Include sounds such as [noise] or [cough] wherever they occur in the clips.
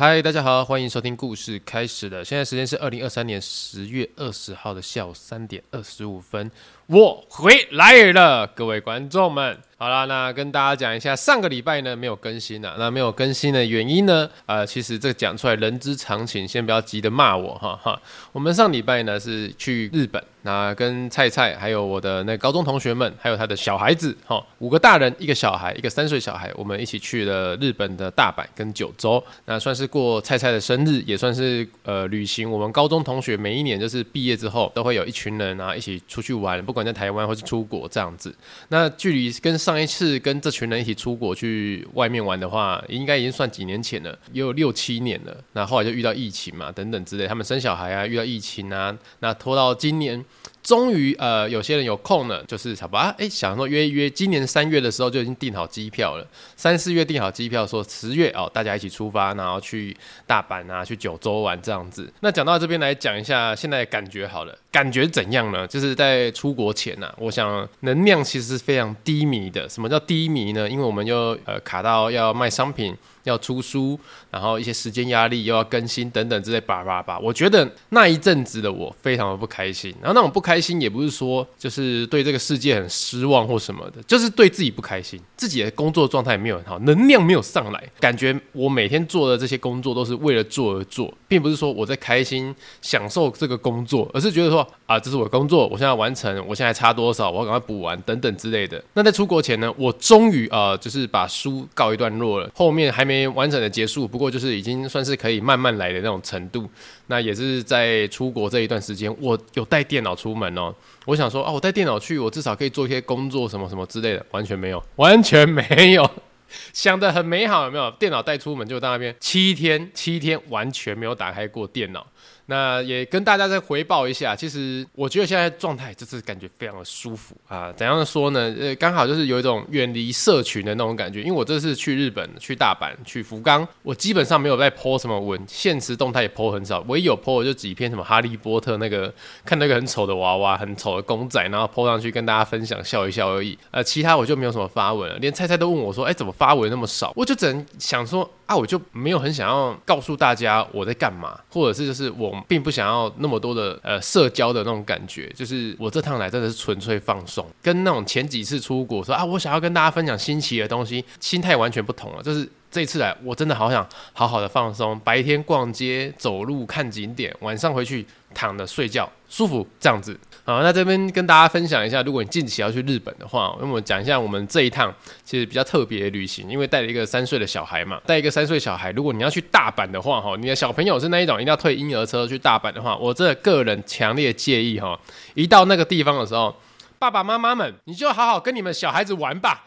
嗨，大家好，欢迎收听故事开始的。现在时间是二零二三年十月二十号的下午三点二十五分，我回来了，各位观众们。好啦，那跟大家讲一下，上个礼拜呢没有更新了。那没有更新的原因呢？呃，其实这讲出来人之常情，先不要急着骂我哈哈。我们上礼拜呢是去日本，那跟菜菜还有我的那高中同学们，还有他的小孩子哈，五个大人一个小孩，一个三岁小孩，我们一起去了日本的大阪跟九州。那算是过菜菜的生日，也算是呃旅行。我们高中同学每一年就是毕业之后，都会有一群人啊一起出去玩，不管在台湾或是出国这样子。那距离跟上一次跟这群人一起出国去外面玩的话，应该已经算几年前了，也有六七年了。那后来就遇到疫情嘛，等等之类，他们生小孩啊，遇到疫情啊，那拖到今年。终于，呃，有些人有空了，就是好吧，哎，想说约一约，今年三月的时候就已经订好机票了，三四月订好机票，说十月哦，大家一起出发，然后去大阪啊，去九州玩这样子。那讲到这边来讲一下，现在感觉好了，感觉怎样呢？就是在出国前呢、啊，我想能量其实是非常低迷的。什么叫低迷呢？因为我们又呃卡到要卖商品。要出书，然后一些时间压力又要更新等等之类，叭叭叭。我觉得那一阵子的我非常的不开心。然后那种不开心也不是说就是对这个世界很失望或什么的，就是对自己不开心，自己的工作状态没有很好，能量没有上来，感觉我每天做的这些工作都是为了做而做，并不是说我在开心享受这个工作，而是觉得说啊，这是我的工作，我现在完成，我现在差多少，我要赶快补完等等之类的。那在出国前呢，我终于啊，就是把书告一段落了，后面还没。完整的结束，不过就是已经算是可以慢慢来的那种程度。那也是在出国这一段时间，我有带电脑出门哦。我想说，啊，我带电脑去，我至少可以做一些工作什么什么之类的，完全没有，完全没有。[laughs] 想的很美好，有没有？电脑带出门就到那边，七天，七天完全没有打开过电脑。那也跟大家再回报一下，其实我觉得现在状态就是感觉非常的舒服啊。怎样说呢？呃，刚好就是有一种远离社群的那种感觉。因为我这次去日本、去大阪、去福冈，我基本上没有在 po 什么文，现实动态也 po 很少，唯一有 po 就几篇什么哈利波特那个看那个很丑的娃娃、很丑的公仔，然后 po 上去跟大家分享笑一笑而已。呃，其他我就没有什么发文了。连菜菜都问我说：“哎，怎么发文那么少？”我就只能想说。啊，我就没有很想要告诉大家我在干嘛，或者是就是我并不想要那么多的呃社交的那种感觉，就是我这趟来真的是纯粹放松，跟那种前几次出国说啊，我想要跟大家分享新奇的东西，心态完全不同了。就是这一次来，我真的好想好好的放松，白天逛街、走路、看景点，晚上回去躺着睡觉，舒服这样子。好，那这边跟大家分享一下，如果你近期要去日本的话，那么讲一下我们这一趟其实比较特别的旅行，因为带了一个三岁的小孩嘛，带一个三岁小孩，如果你要去大阪的话，哈，你的小朋友是那一种一定要推婴儿车去大阪的话，我这个人强烈建议哈，一到那个地方的时候。爸爸妈妈们，你就好好跟你们小孩子玩吧，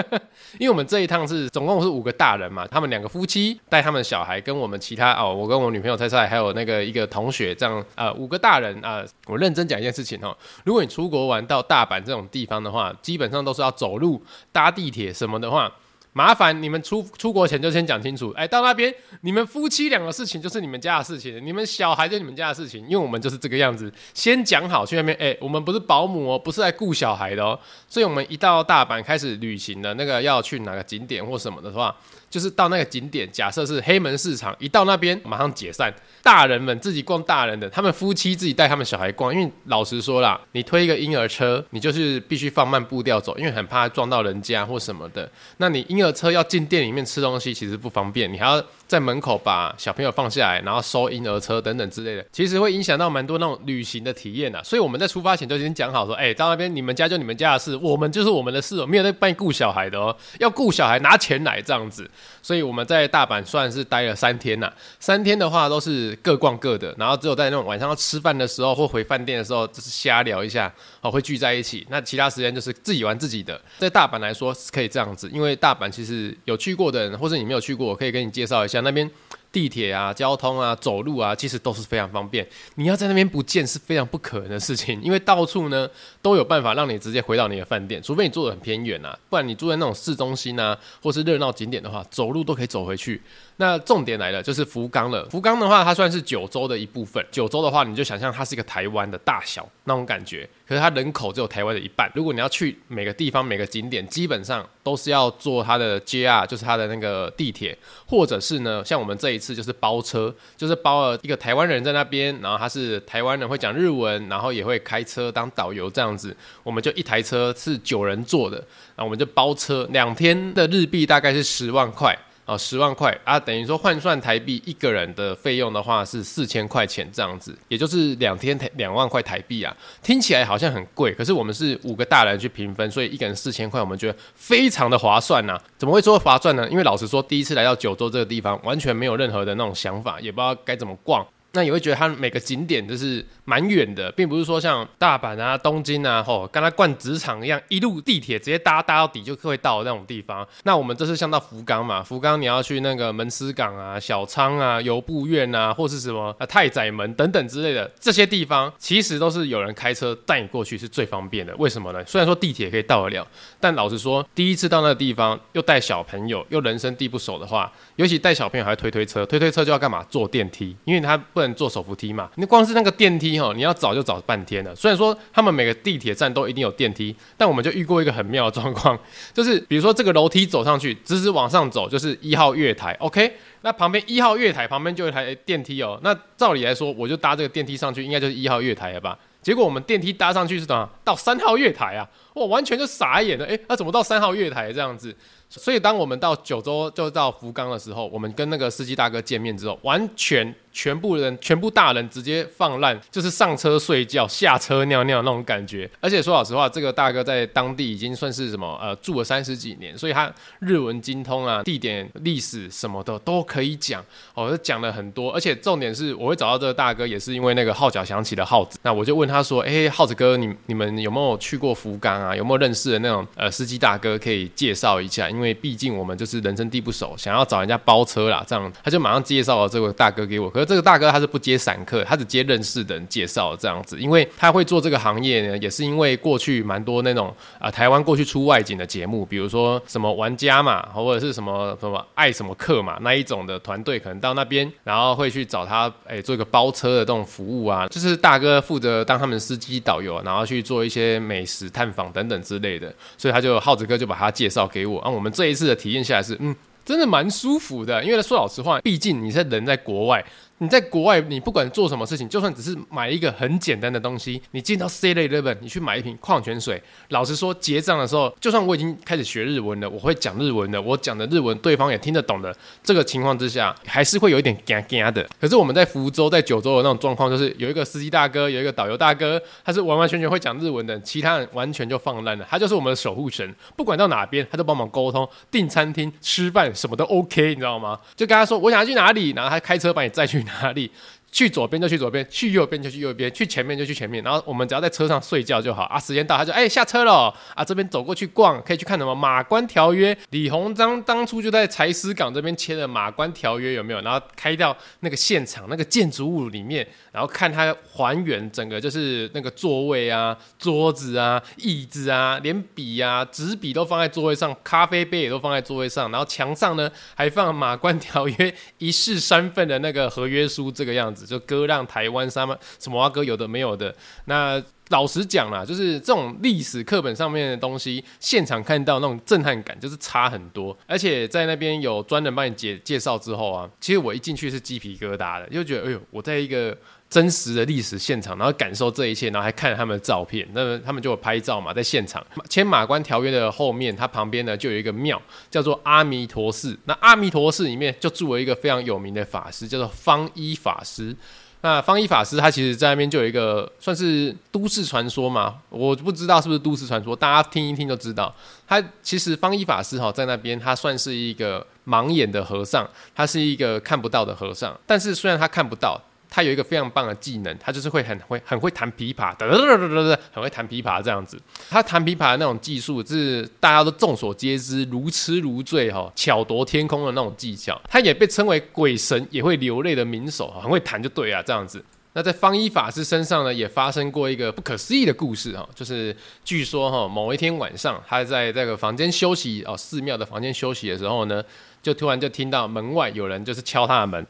[laughs] 因为我们这一趟是总共是五个大人嘛，他们两个夫妻带他们小孩，跟我们其他哦，我跟我女朋友菜菜，还有那个一个同学，这样啊、呃，五个大人啊、我认真讲一件事情哦，如果你出国玩到大阪这种地方的话，基本上都是要走路、搭地铁什么的话。麻烦你们出出国前就先讲清楚，哎，到那边你们夫妻两个事情就是你们家的事情，你们小孩就你们家的事情，因为我们就是这个样子，先讲好去那边，哎，我们不是保姆哦，不是来顾小孩的哦，所以我们一到大阪开始旅行的那个要去哪个景点或什么的话。就是到那个景点，假设是黑门市场，一到那边马上解散，大人们自己逛大人的，他们夫妻自己带他们小孩逛。因为老实说啦，你推一个婴儿车，你就是必须放慢步调走，因为很怕撞到人家或什么的。那你婴儿车要进店里面吃东西，其实不方便，你还要。在门口把小朋友放下来，然后收婴儿车等等之类的，其实会影响到蛮多那种旅行的体验啊。所以我们在出发前就已经讲好说，哎、到那边你们家就你们家的事，我们就是我们的事，没有在帮你顾小孩的哦。要顾小孩拿钱来这样子。所以我们在大阪算是待了三天呐、三天的话都是各逛各的，然后只有在那种晚上要吃饭的时候或回饭店的时候，就是瞎聊一下，哦，会聚在一起。那其他时间就是自己玩自己的。在大阪来说是可以这样子，因为大阪其实有去过的人，或者你没有去过，我可以跟你介绍一下。那边地铁啊、交通啊、走路啊，其实都是非常方便。你要在那边不见是非常不可能的事情，因为到处呢都有办法让你直接回到你的饭店，除非你住的很偏远啊，不然你住在那种市中心啊，或是热闹景点的话，走路都可以走回去。那重点来了，就是福冈了。福冈的话，它算是九州的一部分。九州的话，你就想象它是一个台湾的大小那种感觉。可是它人口只有台湾的一半。如果你要去每个地方、每个景点，基本上都是要坐它的 JR，就是它的那个地铁，或者是呢，像我们这一次就是包车，就是包了一个台湾人在那边，然后他是台湾人会讲日文，然后也会开车当导游这样子。我们就一台车是九人坐的，然后我们就包车，两天的日币大概是十万块。哦，十万块啊，等于说换算台币一个人的费用的话是四千块钱这样子，也就是两天台两万块台币啊，听起来好像很贵，可是我们是五个大人去平分，所以一个人四千块，我们觉得非常的划算呐。怎么会说划算呢？因为老实说，第一次来到九州这个地方，完全没有任何的那种想法，也不知道该怎么逛。那也会觉得它每个景点都是蛮远的，并不是说像大阪啊、东京啊，吼，跟它灌职场一样，一路地铁直接搭搭到底就会到那种地方。那我们这是像到福冈嘛，福冈你要去那个门司港啊、小仓啊、游步院啊，或是什么啊太宰门等等之类的这些地方，其实都是有人开车带你过去是最方便的。为什么呢？虽然说地铁可以到得了，但老实说，第一次到那个地方又带小朋友又人生地不熟的话，尤其带小朋友还推推车，推推车就要干嘛？坐电梯，因为它不坐手扶梯嘛。你光是那个电梯哈，你要找就找半天了。虽然说他们每个地铁站都一定有电梯，但我们就遇过一个很妙的状况，[laughs] 就是比如说这个楼梯走上去，直直往上走就是一号月台，OK？那旁边一号月台旁边就有一台电梯哦。那照理来说，我就搭这个电梯上去，应该就是一号月台了吧？结果我们电梯搭上去是怎么到三号月台啊？我完全就傻眼了，诶，那怎么到三号月台这样子？所以当我们到九州就到福冈的时候，我们跟那个司机大哥见面之后，完全。全部人，全部大人直接放烂，就是上车睡觉，下车尿尿那种感觉。而且说老实话，这个大哥在当地已经算是什么呃住了三十几年，所以他日文精通啊，地点、历史什么的都可以讲。哦，讲了很多。而且重点是，我会找到这个大哥，也是因为那个号角响起的号子。那我就问他说：“哎，号子哥，你你们有没有去过福冈啊？有没有认识的那种呃司机大哥可以介绍一下？因为毕竟我们就是人生地不熟，想要找人家包车啦。”这样他就马上介绍了这个大哥给我。而这个大哥他是不接散客，他只接认识的人介绍这样子，因为他会做这个行业呢，也是因为过去蛮多那种啊、台湾过去出外景的节目，比如说什么玩家嘛，或者是什么什么爱什么客嘛那一种的团队，可能到那边，然后会去找他，哎、做一个包车的这种服务啊，就是大哥负责当他们司机导游，然后去做一些美食探访等等之类的，所以他就浩子哥就把他介绍给我，啊，我们这一次的体验下来是，嗯，真的蛮舒服的，因为说老实话，毕竟你是人在国外。你在国外，你不管做什么事情，就算只是买一个很简单的东西，你进到 7-Eleven，你去买一瓶矿泉水，老实说，结账的时候，就算我已经开始学日文了，我会讲日文的，我讲的日文对方也听得懂的，这个情况之下，还是会有一点尴尬的。可是我们在福州、在九州的那种状况，就是有一个司机大哥，有一个导游大哥，他是完完全全会讲日文的，其他人完全就放烂了，他就是我们的守护神，不管到哪边，他都帮忙沟通，订餐厅、吃饭什么都 OK，你知道吗？就跟他说我想要去哪里，然后他开车把你载去哪里。去左边就去左边，去右边就去右边，去前面就去前面，然后我们只要在车上睡觉就好啊。时间到，他就哎、下车了啊，这边走过去逛，可以去看什么《马关条约》。李鸿章当初就在柴斯港这边签了《马关条约》，有没有？然后开到那个现场那个建筑物里面，然后看他还原整个就是那个座位啊、桌子啊、椅子啊，连笔啊、纸笔都放在座位上，咖啡杯也都放在座位上，然后墙上呢还放《马关条约》一式三份的那个合约书，这个样子。就割让台湾什么什么阿哥有的没有的。那老实讲啦，就是这种历史课本上面的东西，现场看到那种震撼感就是差很多。而且在那边有专人帮你介介绍之后啊，其实我一进去是鸡皮疙瘩的，就觉得哎呦，我在一个真实的历史现场，然后感受这一切，然后还看他们的照片。那么他们就有拍照嘛，在现场签马关条约的后面，它旁边呢就有一个庙，叫做阿弥陀寺。那阿弥陀寺里面就住了一个非常有名的法师，叫做方一法师。那方一法师他其实在那边就有一个算是都市传说嘛，我不知道是不是都市传说，大家听一听就知道。他其实方一法师哈在那边，他算是一个盲眼的和尚，他是一个看不到的和尚。但是虽然他看不到。他有一个非常棒的技能，他就是会很会很会弹琵琶，哒哒哒哒哒，很会弹琵琶这样子。他弹琵琶的那种技术，是大家都众所皆知，如痴如醉哈，巧夺天工的那种技巧。他也被称为鬼神也会流泪的名手，很会弹就对啊，这样子。那在方一法师身上呢，也发生过一个不可思议的故事哈，就是据说哈，某一天晚上，他在这个房间休息哦，寺庙的房间休息的时候呢。就突然就听到门外有人就是敲他的门。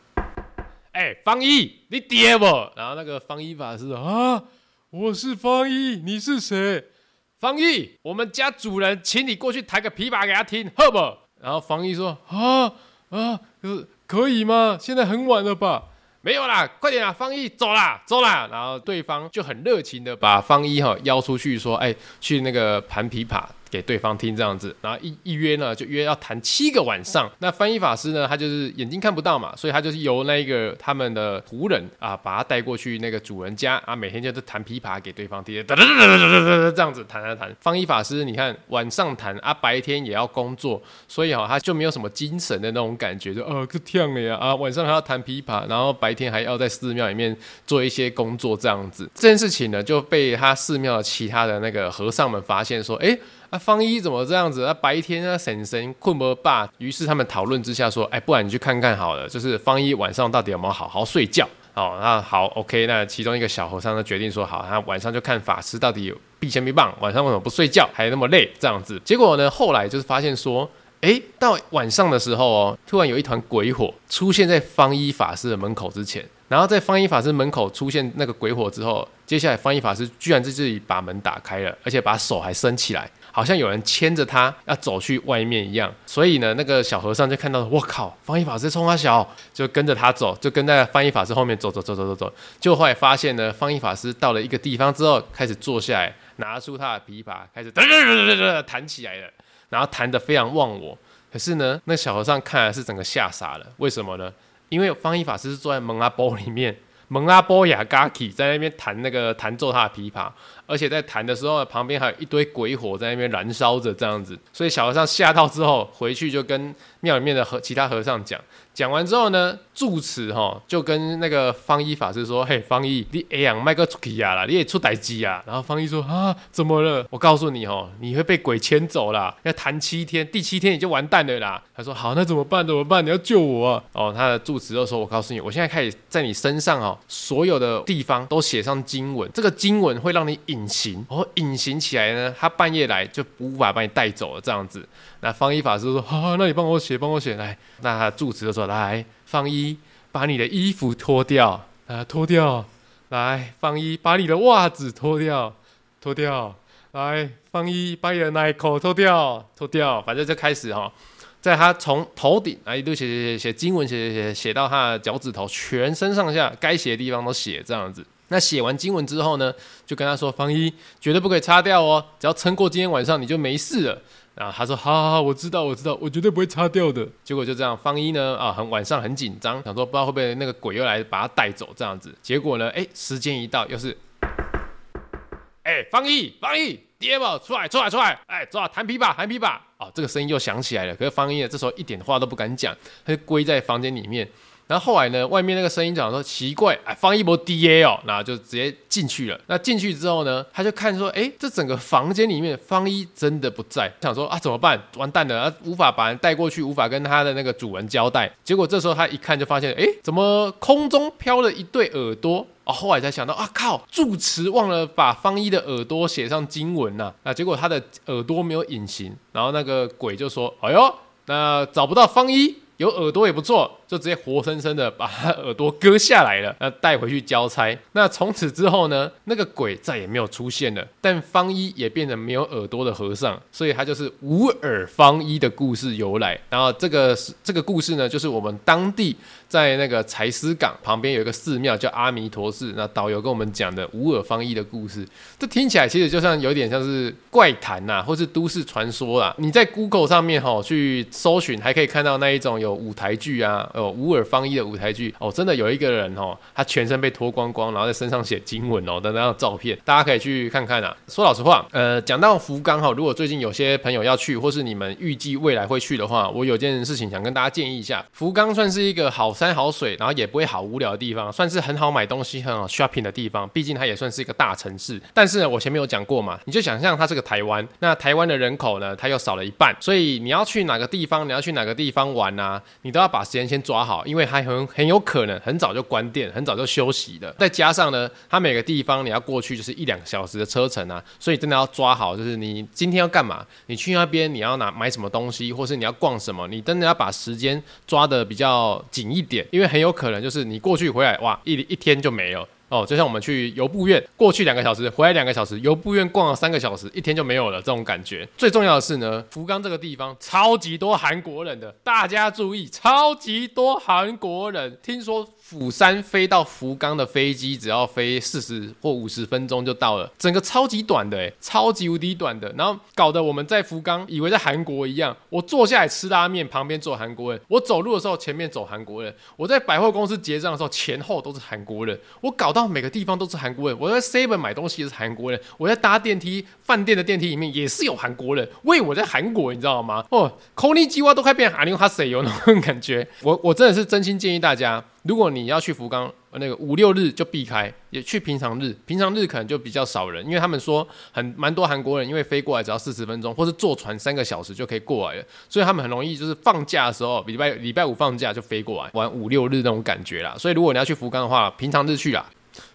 哎、方一，你爹不？然后那个方一法师啊，我是方一，你是谁？方一，我们家主人请你过去弹个琵琶给他听，好不？然后方一说啊啊，可可以吗？现在很晚了吧？没有啦，快点啊，方一，走啦，走啦。然后对方就很热情的把方一哈邀出去，说，哎、去那个弹琵琶。给对方听这样子，然后一一约呢，就约要谈七个晚上。那翻译法师呢，他就是眼睛看不到嘛，所以他就是由那个他们的仆人啊，把他带过去那个主人家啊，每天就是弹琵琶给对方听，哒哒哒哒哒哒哒这样子弹弹弹。翻译法师，你看晚上弹啊，白天也要工作，所以哈、哦，他就没有什么精神的那种感觉，就呃，可忝了呀啊，晚上还要弹琵琶，然后白天还要在寺庙里面做一些工作这样子。这件事情呢，就被他寺庙其他的那个和尚们发现说，哎。啊，方一怎么这样子？啊，白天啊，婶婶困不罢。于是他们讨论之下说：“哎，不然你去看看好了，就是方一晚上到底有没有好好睡觉？”哦，那好，OK。那其中一个小和尚就决定说：“好，他晚上就看法师到底有避嫌没棒，晚上为什么不睡觉，还那么累？这样子。”结果呢，后来就是发现说：“哎，到晚上的时候哦，突然有一团鬼火出现在方一法师的门口之前。然后在方一法师门口出现那个鬼火之后，接下来方一法师居然在这里把门打开了，而且把手还伸起来。”好像有人牵着他要走去外面一样，所以呢，那个小和尚就看到，我靠，方一法师冲他小，就跟着他走，就跟在方一法师后面走走走走走走。就后来发现呢，方一法师到了一个地方之后，开始坐下来，拿出他的琵琶，开始哒哒哒哒哒弹起来了，然后弹得非常忘我。可是呢，那小和尚看来是整个吓傻了，为什么呢？因为方一法师是坐在蒙阿波里面，蒙阿波雅嘎基在那边弹那个弹奏他的琵琶。而且在弹的时候，旁边还有一堆鬼火在那边燃烧着，这样子，所以小和尚吓到之后，回去就跟庙里面的和其他和尚讲。讲完之后呢，住持哈就跟那个方一法师说：“嘿，方一，你哎呀，迈个出去呀啦，你也出代志啊。”然后方一说：“啊，怎么了？我告诉你哦，你会被鬼牵走啦，要弹七天，第七天你就完蛋了啦。”他说：“好，那怎么办？怎么办？你要救我啊！”哦，他的住持就说：“我告诉你，我现在开始在你身上哦，所有的地方都写上经文，这个经文会让你引隐形，然后隐形起来呢，他半夜来就无法把你带走了，这样子。”那方一法师说：“好，那你帮我写，帮我写来。”那他住持就说：“来，方一，把你的衣服脱掉，啊，脱掉。来，方一，把你的袜子脱掉，脱掉。来，方一，把你的内裤脱掉，脱掉。反正就开始哈，在他从头顶啊一路写写写写经文，写写写写到他的脚趾头，全身上下该写的地方都写这样子。那写完经文之后呢，就跟他说：方一，绝对不可以擦掉哦，只要撑过今天晚上，你就没事了。”然后他说：“好好好，我知道，我知道，我绝对不会擦掉的。”结果就这样，方一呢啊，很晚上很紧张，想说不知道会不会那个鬼又来把他带走这样子。结果呢，哎，时间一到，又是，哎，方一，方一，爹宝，出来，出来，出来，哎，走啊，弹琵琶，弹琵琶。哦，这个声音又响起来了。可是方一呢，这时候一点话都不敢讲，他就归在房间里面。然后后来呢，外面那个声音讲说奇怪，哎，方一博 DA 哦，那就直接进去了。那进去之后呢，他就看说，哎，这整个房间里面方一真的不在，想说啊，怎么办？完蛋了，啊，无法把人带过去，无法跟他的那个主人交代。结果这时候他一看就发现，哎，怎么空中飘了一对耳朵？哦，后来才想到啊，靠，住持忘了把方一的耳朵写上经文呐。啊，结果他的耳朵没有隐形，然后那个鬼就说，哎呦，那找不到方一，有耳朵也不错。就直接活生生的把他耳朵割下来了，那带回去交差。那从此之后呢，那个鬼再也没有出现了。但方一也变成没有耳朵的和尚，所以他就是无耳方一的故事由来。然后这个这个故事呢，就是我们当地在那个柴丝港旁边有一个寺庙叫阿弥陀寺，那导游跟我们讲的无耳方一的故事。这听起来其实就像有点像是怪谈呐，或是都市传说啦。你在 Google 上面哈去搜寻，还可以看到那一种有舞台剧啊。哦，无耳方一的舞台剧哦，真的有一个人哦，他全身被脱光光，然后在身上写经文哦的那张照片，大家可以去看看啊。说老实话，呃，讲到福冈哈，如果最近有些朋友要去，或是你们预计未来会去的话，我有件事情想跟大家建议一下。福冈算是一个好山好水，然后也不会好无聊的地方，算是很好买东西、很好 shopping 的地方。毕竟它也算是一个大城市。但是呢，我前面有讲过嘛，你就想象它是个台湾，那台湾的人口呢，它又少了一半，所以你要去哪个地方，你要去哪个地方玩啊，你都要把时间先抓好，因为它很很有可能很早就关店，很早就休息的。再加上呢，它每个地方你要过去就是一两个小时的车程啊，所以真的要抓好，就是你今天要干嘛，你去那边你要拿买什么东西，或是你要逛什么，你真的要把时间抓得比较紧一点，因为很有可能就是你过去回来哇，一一天就没了。哦，就像我们去游步院，过去两个小时，回来两个小时，游步院逛了三个小时，一天就没有了这种感觉。最重要的是呢，福冈这个地方超级多韩国人的，大家注意，超级多韩国人，听说。釜山飞到福冈的飞机只要飞四十或五十分钟就到了，整个超级短的诶，超级无敌短的，然后搞得我们在福冈以为在韩国一样。我坐下来吃拉面，旁边坐韩国人；我走路的时候前面走韩国人；我在百货公司结账的时候前后都是韩国人。我搞到每个地方都是韩国人。我在 Seven 买东西也是韩国人。我在搭电梯，饭店的电梯里面也是有韩国人。喂，我在韩国，你知道吗？哦，こんにちは都快变阿牛哈谁有那种感觉。我我真的是真心建议大家。 如果你要去福冈，那个五六日就避开，也去平常日。平常日可能就比较少人，因为他们说很蛮多韩国人，因为飞过来只要四十分钟，或是坐船三个小时就可以过来了，所以他们很容易就是放假的时候，礼拜礼拜五放假就飞过来玩五六日那种感觉啦。所以如果你要去福冈的话，平常日去啦。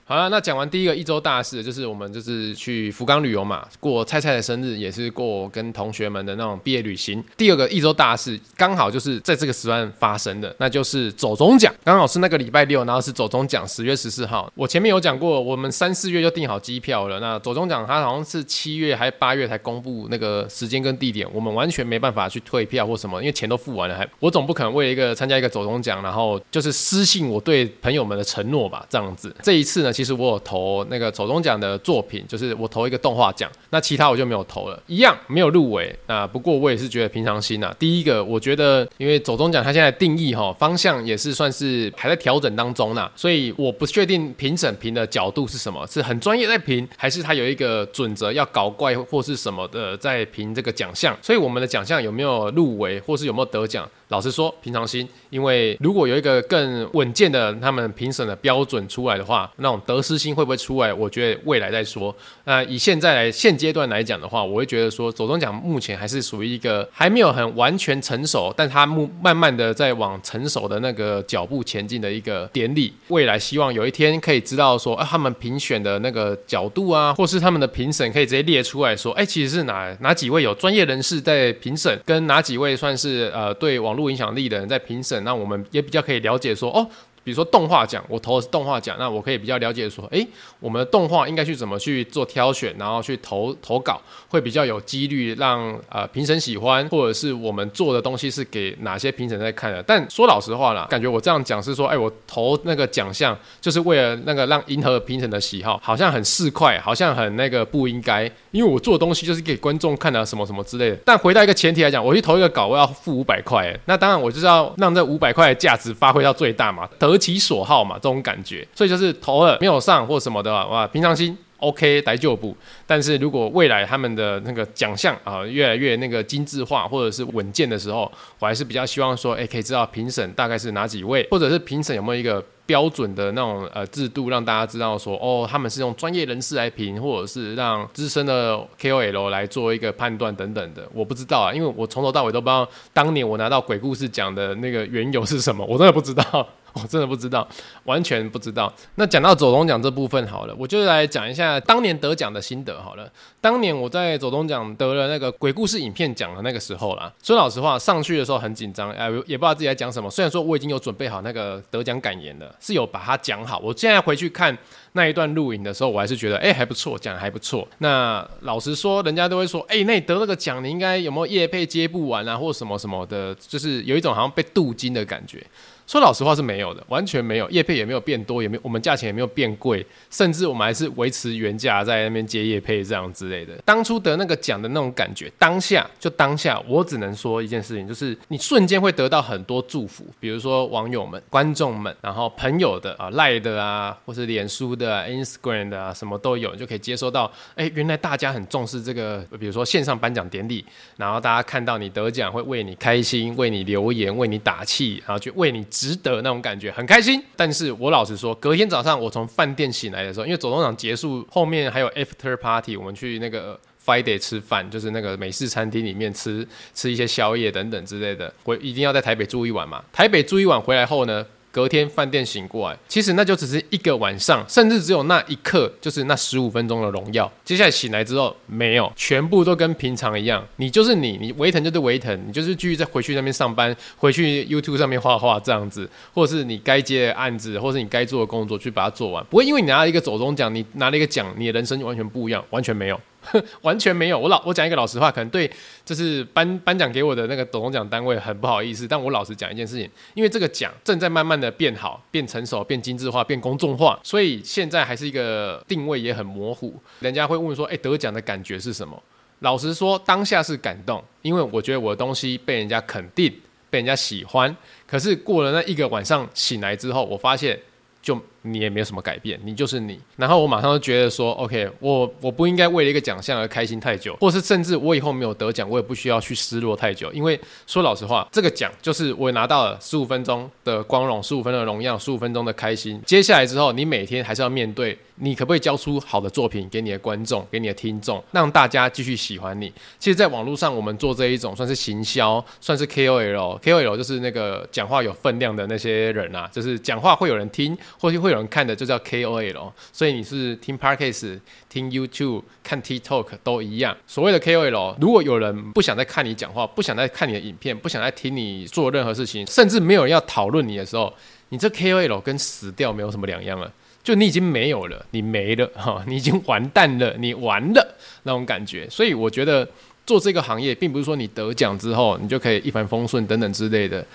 好了，那讲完第一个一周大事，就是我们就是去福冈旅游嘛，过菜菜的生日，也是过跟同学们的那种毕业旅行。第二个一周大事，刚好就是在这个时段发生的，那就是走中奖，刚好是那个礼拜六，然后是走中奖，十月十四号。我前面有讲过，我们三四月就订好机票了。那走中奖，它好像是七月还八月才公布那个时间跟地点，我们完全没办法去退票或什么，因为钱都付完了，还我总不可能为了一个参加一个走中奖，然后就是失信我对朋友们的承诺吧，这样子。这一次呢，其实我有投那个走中奖的作品，就是我投一个动画奖，那其他我就没有投了，一样没有入围。那不过我也是觉得平常心呐。第一个，我觉得因为走中奖它现在定义哈方向也是算是还在调整当中呢，所以我不确定评审评的角度是什么，是很专业在评，还是他有一个准则要搞怪或是什么的在评这个奖项。所以我们的奖项有没有入围，或是有没有得奖？老实说，平常心，因为如果有一个更稳健的他们评审的标准出来的话，那种得失心会不会出来？我觉得未来再说。那以现在来现阶段来讲的话，我会觉得说，走钟奖目前还是属于一个还没有很完全成熟，但它慢慢慢的在往成熟的那个脚步前进的一个典礼。未来希望有一天可以知道说，啊，他们评选的那个角度啊，或是他们的评审可以直接列出来说，哎，其实是哪哪几位有专业人士在评审，跟哪几位算是呃对网络影响力的人在评审，那我们也比较可以了解说，哦。比如说动画奖，我投的是动画奖，那我可以比较了解说，诶，我们的动画应该去怎么去做挑选，然后去投投稿，会比较有几率让呃评审喜欢，或者是我们做的东西是给哪些评审在看的。但说老实话啦，感觉我这样讲是说，诶，我投那个奖项就是为了那个让迎合评审的喜好，好像很市侩，好像很那个不应该，因为我做的东西就是给观众看的什么什么之类的。但回到一个前提来讲，我去投一个稿，我要付五百块，那当然我就是要让这五百块的价值发挥到最大嘛，得其所好嘛，这种感觉，所以就是投了没有上或什么的哇，平常心 OK 来就补。但是如果未来他们的那个奖项啊越来越那个精致化或者是稳健的时候，我还是比较希望说，哎，可以知道评审大概是哪几位，或者是评审有没有一个标准的那种呃制度，让大家知道说，哦，他们是用专业人士来评，或者是让资深的 KOL 来做一个判断等等的，我不知道啊，因为我从头到尾都不知道当年我拿到鬼故事奖的那个缘由是什么，我真的不知道。我真的不知道，完全不知道。那讲到走钟奖这部分好了，我就来讲一下当年得奖的心得好了。当年我在走钟奖得了那个鬼故事影片奖的那个时候啦，说老实话，上去的时候很紧张，哎，也不知道自己在讲什么。虽然说我已经有准备好那个得奖感言了，是有把它讲好。我现在回去看那一段录影的时候，我还是觉得，哎，还不错，讲得还不错。那老实说，人家都会说，哎，那你得了个奖，你应该有没有业配接不完啊，或什么什么的，就是有一种好像被镀金的感觉。说老实话是没有的，完全没有，业配也没有变多，也没我们价钱也没有变贵，甚至我们还是维持原价在那边接业配这样之类的。当初得那个奖的那种感觉，当下就当下，我只能说一件事情，就是你瞬间会得到很多祝福，比如说网友们、观众们，然后朋友的啊、赖的啊，或是脸书的、啊、Instagram 的啊，什么都有，你就可以接收到。哎，原来大家很重视这个，比如说线上颁奖典礼，然后大家看到你得奖会为你开心，为你留言，为你打气，然后就为你。值得那种感觉很开心，但是我老实说，隔天早上我从饭店醒来的时候，因为走动场结束后面还有 after party，我们去那个 Friday 吃饭，就是那个美式餐厅里面吃吃一些宵夜等等之类的，回一定要在台北住一晚嘛。台北住一晚回来后呢，隔天饭店醒过来，其实那就只是一个晚上，甚至只有那一刻，就是那十五分钟的荣耀。接下来醒来之后，没有，全部都跟平常一样。你就是你，你维腾就是维腾，你就是继续再回去那边上班，回去 YouTube 上面画画这样子，或者是你该接的案子，或者是你该做的工作去把它做完。不会因为你拿了一个走钟奖，你拿了一个奖，你的人生就完全不一样，完全没有。[laughs] 完全没有，我老我讲一个老实话，可能对就是颁颁奖给我的那个董奖单位很不好意思，但我老实讲一件事情，因为这个奖正在慢慢的变好、变成熟、变精致化、变公众化，所以现在还是一个定位也很模糊。人家会问说，哎，得奖的感觉是什么？老实说，当下是感动，因为我觉得我的东西被人家肯定、被人家喜欢。可是过了那一个晚上醒来之后，我发现。你也没有什么改变，你就是你。然后我马上就觉得说，OK，我我不应该为了一个奖项而开心太久，或是甚至我以后没有得奖，我也不需要去失落太久。因为说老实话，这个奖就是我拿到了十五分钟的光荣，十五分钟的荣耀，十五分钟的开心。接下来之后，你每天还是要面对，你可不可以交出好的作品给你的观众，给你的听众，让大家继续喜欢你。其实，在网络上，我们做这一种算是行销，算是 KOL，KOL 就是那个讲话有分量的那些人啊，就是讲话会有人听，或是会有人看的，就叫 KOL。所以你是听 Podcast、听 YouTube、看 TikTok 都一样。所谓的 KOL，如果有人不想再看你讲话，不想再看你的影片，不想再听你做任何事情，甚至没有人要讨论你的时候，你这 KOL 跟死掉没有什么两样了。就你已经没有了，你没了哈，你已经完蛋了，你完了那种感觉。所以我觉得做这个行业，并不是说你得奖之后你就可以一帆风顺等等之类的。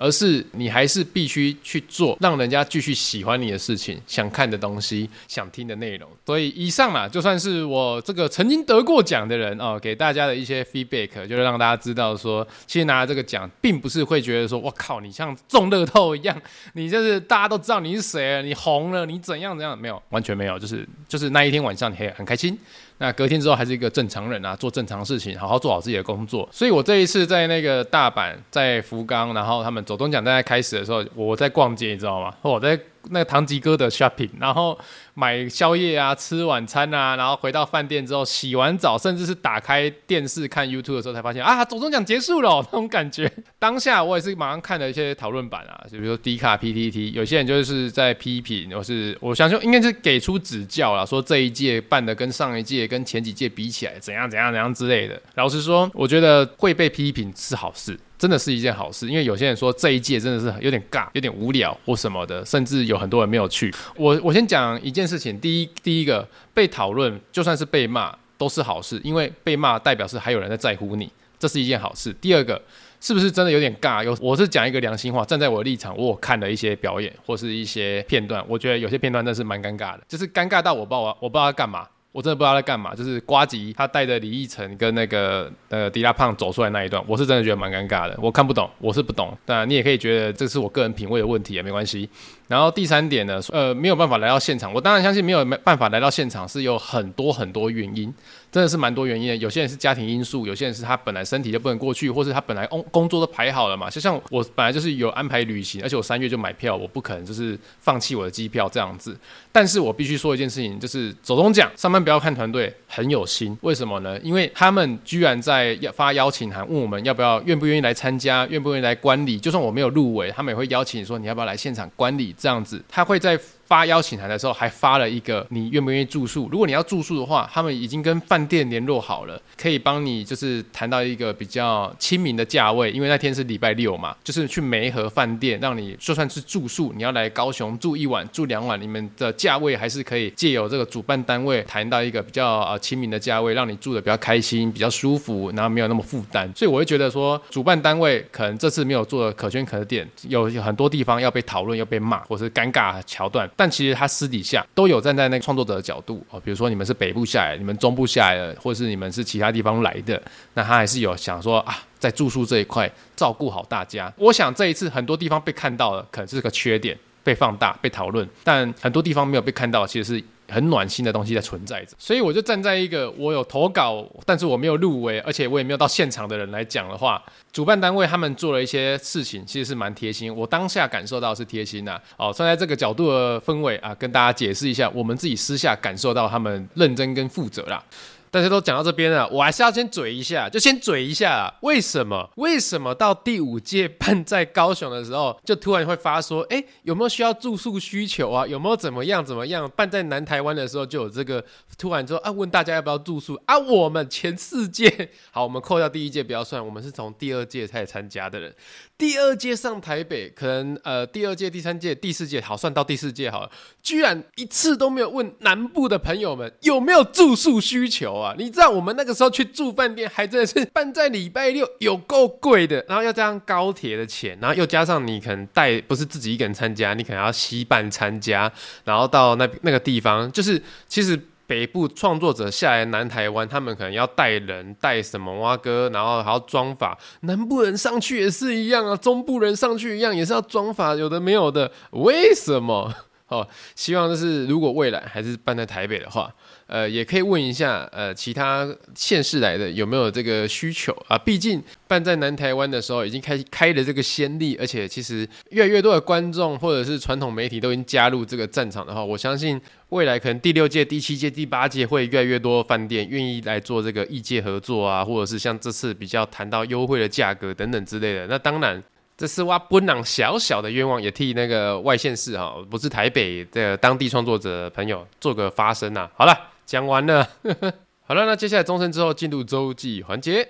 而是你还是必须去做，让人家继续喜欢你的事情，想看的东西，想听的内容。所以以上嘛，就算是我这个曾经得过奖的人哦，给大家的一些 feedback，就是让大家知道说，其实拿了这个奖，并不是会觉得说，我靠，你像中乐透一样，你就是大家都知道你是谁，你红了，你怎样怎样，没有，完全没有，就是就是那一天晚上你很很开心。那隔天之后还是一个正常人啊，做正常事情，好好做好自己的工作。所以我这一次在那个大阪，在福冈，然后他们走东讲在开始的时候，我在逛街，你知道吗？我在。那个唐吉诃德 shopping，然后买宵夜啊，吃晚餐啊，然后回到饭店之后洗完澡，甚至是打开电视看 YouTube 的时候，才发现啊，总中奖结束了，那种感觉。当下我也是马上看了一些讨论版啊，就比如说 D 卡 PTT，有些人就是在批评，或是我相信应该是给出指教啦，说这一届办的跟上一届跟前几届比起来，怎样怎样怎样之类的。老实说，我觉得会被批评是好事。真的是一件好事，因为有些人说这一届真的是有点尬，有点无聊或什么的，甚至有很多人没有去。我我先讲一件件事情，第一第一个被讨论，就算是被骂都是好事，因为被骂代表是还有人在在乎你，这是一件好事。第二个，是不是真的有点尬？有，我是讲一个良心话，站在我的立场，我看了一些表演或是一些片段，我觉得有些片段真的是蛮尴尬的，就是尴尬到我不知道我，不知道他干嘛。我真的不知道他在干嘛，就是瓜吉他带着李易晨跟那个呃迪拉胖走出来那一段，我是真的觉得蛮尴尬的，我看不懂，我是不懂，当然你也可以觉得这是我个人品味的问题也没关系。然后第三点呢，呃，没有办法来到现场，我当然相信没有办法来到现场是有很多很多原因。真的是蛮多原因的，有些人是家庭因素，有些人是他本来身体就不能过去，或是他本来工工作都排好了嘛。就像我本来就是有安排旅行，而且我三月就买票，我不可能就是放弃我的机票这样子。但是我必须说一件事情，就是走钟奖上班不要看团队很有心，为什么呢？因为他们居然在发邀请函问我们要不要愿不愿意来参加，愿不愿意来观礼。就算我没有入围，他们也会邀请你说你要不要来现场观礼这样子。他会在。发邀请函的时候，还发了一个你愿不愿意住宿。如果你要住宿的话，他们已经跟饭店联络好了，可以帮你就是谈到一个比较亲民的价位。因为那天是礼拜六嘛，就是去梅河饭店，让你就算是住宿，你要来高雄住一晚、住两晚，你们的价位还是可以借由这个主办单位谈到一个比较呃亲民的价位，让你住得比较开心、比较舒服，然后没有那么负担。所以我会觉得说，主办单位可能这次没有做的可圈可点，有很多地方要被讨论、要被骂，或是尴尬桥段。但其实他私底下都有站在那个创作者的角度哦，比如说你们是北部下来，你们中部下来的，或者是你们是其他地方来的，那他还是有想说啊，在住宿这一块照顾好大家。我想这一次很多地方被看到了，可能是个缺点，被放大、被讨论，但很多地方没有被看到，其实是。很暖心的东西在存在着，所以我就站在一个我有投稿，但是我没有入围，而且我也没有到现场的人来讲的话，主办单位他们做了一些事情，其实是蛮贴心。我当下感受到是贴心的，哦，站在这个角度的氛围啊，跟大家解释一下，我们自己私下感受到他们认真跟负责啦。大家都讲到这边了，我还是要先嘴一下，就先嘴一下啊。为什么？为什么到第五届办在高雄的时候，就突然会发说，哎，有没有需要住宿需求啊？有没有怎么样怎么样？办在南台湾的时候就有这个，突然说啊，问大家要不要住宿啊？我们前四届，好，我们扣掉第一届不要算，我们是从第二届开始参加的人。第二届上台北，可能呃，第二届、第三届、第四届，好，算到第四届好了，居然一次都没有问南部的朋友们有没有住宿需求啊？你知道我们那个时候去住饭店，还真的是办在礼拜六，有够贵的，然后要加上高铁的钱，然后又加上你可能带不是自己一个人参加，你可能要携伴参加，然后到那那个地方，就是其实。北部创作者下来南台湾，他们可能要带人带什么挖哥，然后还要装法。南部人上去也是一样啊，中部人上去一样也是要装法，有的没有的，为什么？哦，希望就是如果未来还是办在台北的话。呃，也可以问一下，呃，其他县市来的有没有这个需求啊？毕竟办在南台湾的时候，已经开开了这个先例，而且其实越来越多的观众或者是传统媒体都已经加入这个战场的话，我相信未来可能第六届、第七届、第八届会越来越多饭店愿意来做这个异界合作啊，或者是像这次比较谈到优惠的价格等等之类的。那当然，这是我本人小小的愿望，也替那个外县市哈，不是台北的当地创作者朋友做个发声呐。好了。讲完了，[laughs] 好了，那接下来钟声之后进入周记环节。